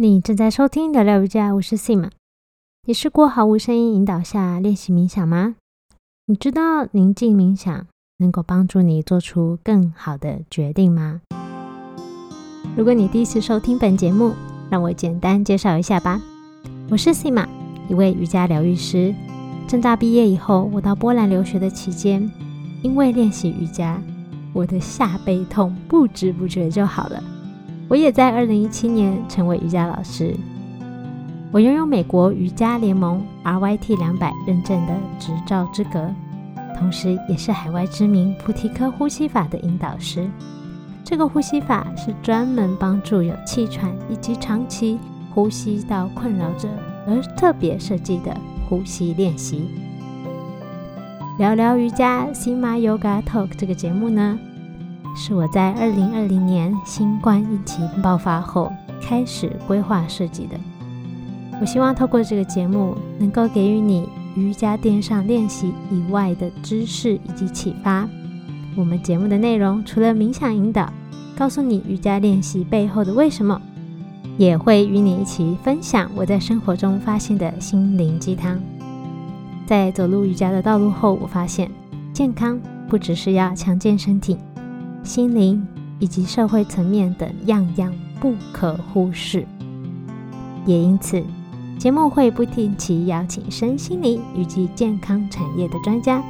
你正在收听聊聊瑜伽，我是 Sim。你试过毫无声音引导下练习冥想吗？你知道宁静冥想能够帮助你做出更好的决定吗？如果你第一次收听本节目，让我简单介绍一下吧。我是 Sim，一位瑜伽疗愈师。正大毕业以后，我到波兰留学的期间，因为练习瑜伽，我的下背痛不知不觉就好了。我也在二零一七年成为瑜伽老师。我拥有美国瑜伽联盟 RYT 两百认证的执照资格，同时也是海外知名菩提科呼吸法的引导师。这个呼吸法是专门帮助有气喘以及长期呼吸道困扰者而特别设计的呼吸练习。聊聊瑜伽 Sima Yoga Talk 这个节目呢？是我在二零二零年新冠疫情爆发后开始规划设计的。我希望透过这个节目，能够给予你瑜伽垫上练习以外的知识以及启发。我们节目的内容除了冥想引导，告诉你瑜伽练习背后的为什么，也会与你一起分享我在生活中发现的心灵鸡汤。在走入瑜伽的道路后，我发现健康不只是要强健身体。心灵以及社会层面等样样不可忽视，也因此，节目会不定期邀请身心灵以及健康产业的专家，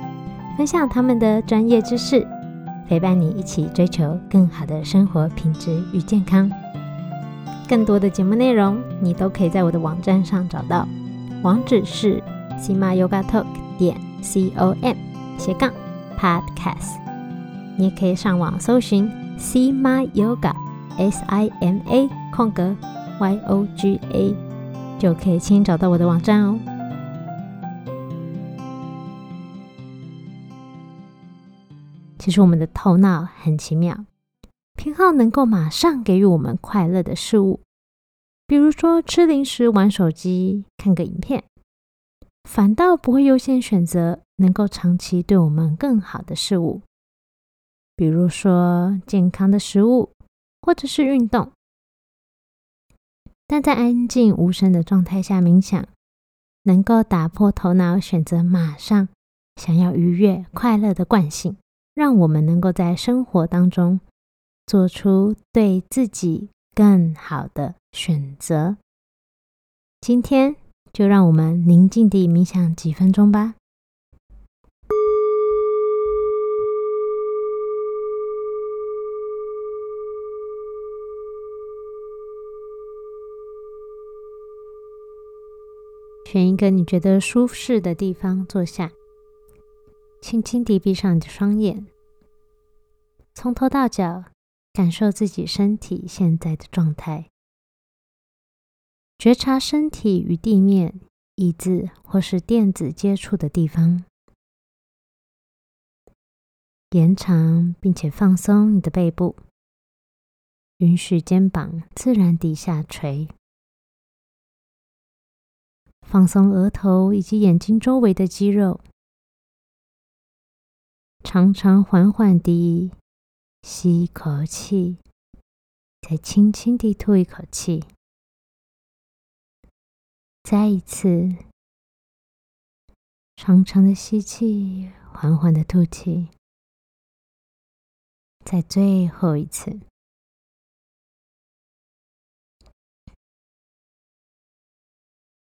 分享他们的专业知识，陪伴你一起追求更好的生活品质与健康。更多的节目内容，你都可以在我的网站上找到，网址是 sima yoga talk 点 c o m 斜杠 podcast。你也可以上网搜寻 Sima Yoga，S I M A 空格 Y O G A，就可以轻易找到我的网站哦。其实我们的头脑很奇妙，偏好能够马上给予我们快乐的事物，比如说吃零食、玩手机、看个影片，反倒不会优先选择能够长期对我们更好的事物。比如说健康的食物，或者是运动，但在安静无声的状态下冥想，能够打破头脑选择马上想要愉悦、快乐的惯性，让我们能够在生活当中做出对自己更好的选择。今天就让我们宁静地冥想几分钟吧。选一个你觉得舒适的地方坐下，轻轻地闭上你的双眼，从头到脚感受自己身体现在的状态，觉察身体与地面、椅子或是垫子接触的地方，延长并且放松你的背部，允许肩膀自然地下垂。放松额头以及眼睛周围的肌肉，长长缓缓地吸一口气，再轻轻地吐一口气，再一次长长的吸气，缓缓的吐气，再最后一次。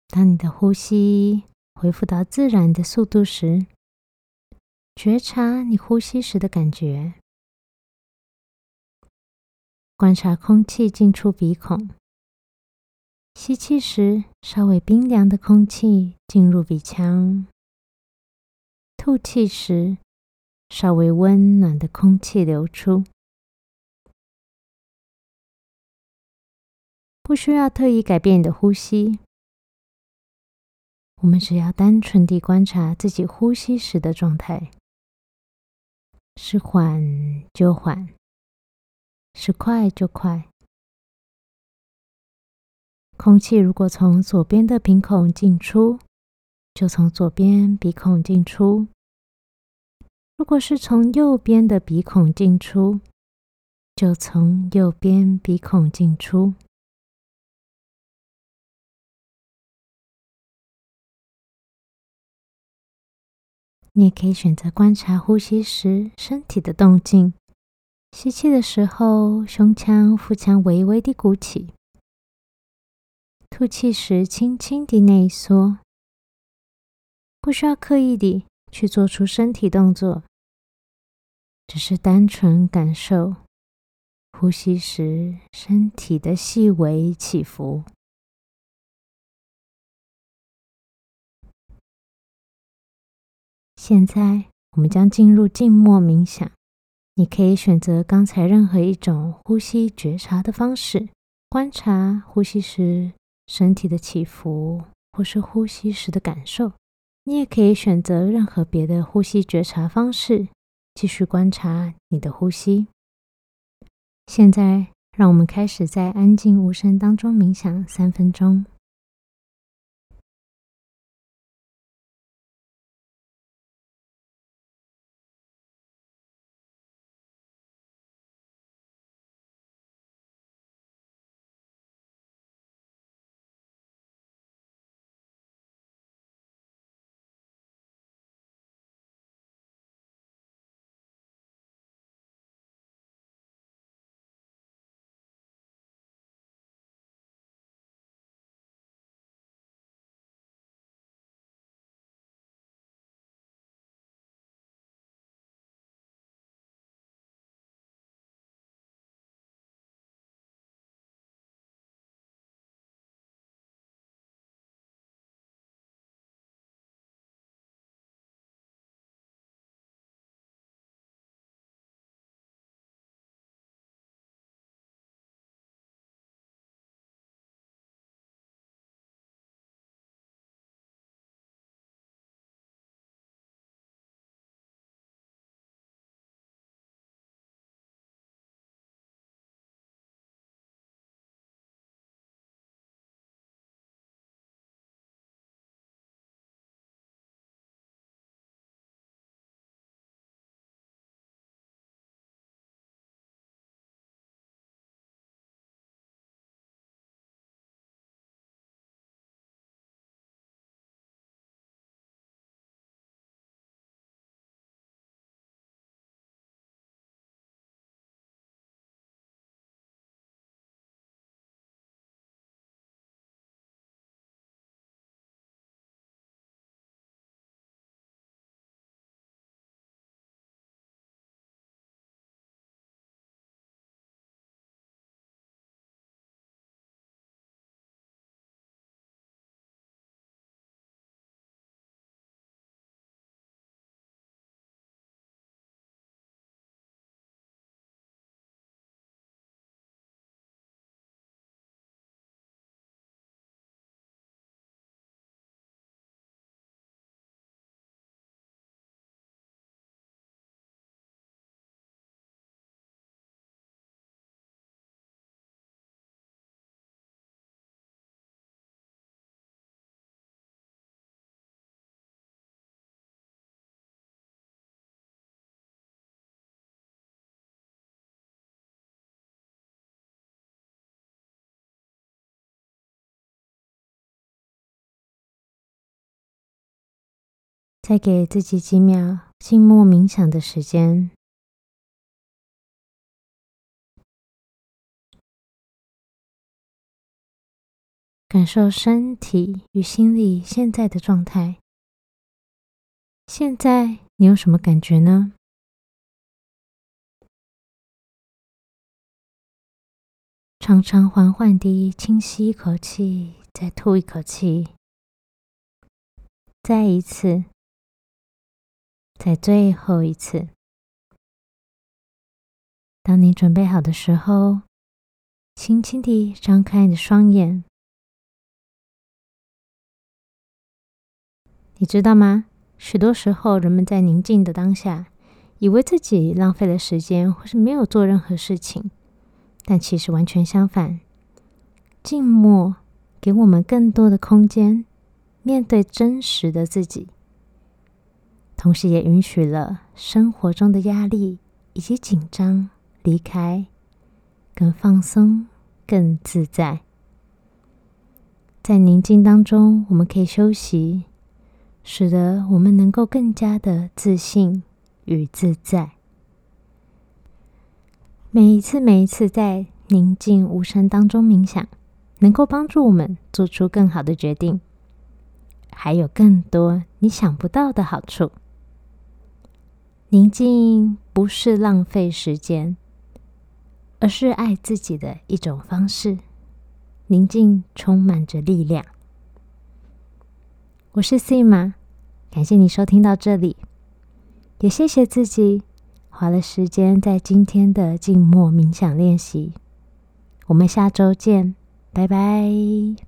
当你的呼吸恢复到自然的速度时，觉察你呼吸时的感觉，观察空气进出鼻孔。吸气时，稍微冰凉的空气进入鼻腔；吐气时，稍微温暖的空气流出。不需要特意改变你的呼吸。我们只要单纯地观察自己呼吸时的状态，是缓就缓，是快就快。空气如果从左边的鼻孔进出，就从左边鼻孔进出；如果是从右边的鼻孔进出，就从右边鼻孔进出。你也可以选择观察呼吸时身体的动静。吸气的时候，胸腔、腹腔微微的鼓起；吐气时，轻轻地内缩。不需要刻意地去做出身体动作，只是单纯感受呼吸时身体的细微起伏。现在，我们将进入静默冥想。你可以选择刚才任何一种呼吸觉察的方式，观察呼吸时身体的起伏，或是呼吸时的感受。你也可以选择任何别的呼吸觉察方式，继续观察你的呼吸。现在，让我们开始在安静无声当中冥想三分钟。再给自己几秒静默冥想的时间，感受身体与心理现在的状态。现在你有什么感觉呢？长长缓缓地轻吸一口气，再吐一口气，再一次。在最后一次，当你准备好的时候，轻轻地张开你的双眼。你知道吗？许多时候，人们在宁静的当下，以为自己浪费了时间，或是没有做任何事情，但其实完全相反。静默给我们更多的空间，面对真实的自己。同时，也允许了生活中的压力以及紧张离开，更放松、更自在。在宁静当中，我们可以休息，使得我们能够更加的自信与自在。每一次，每一次在宁静无声当中冥想，能够帮助我们做出更好的决定，还有更多你想不到的好处。宁静不是浪费时间，而是爱自己的一种方式。宁静充满着力量。我是 Sima，感谢你收听到这里，也谢谢自己花了时间在今天的静默冥想练习。我们下周见，拜拜。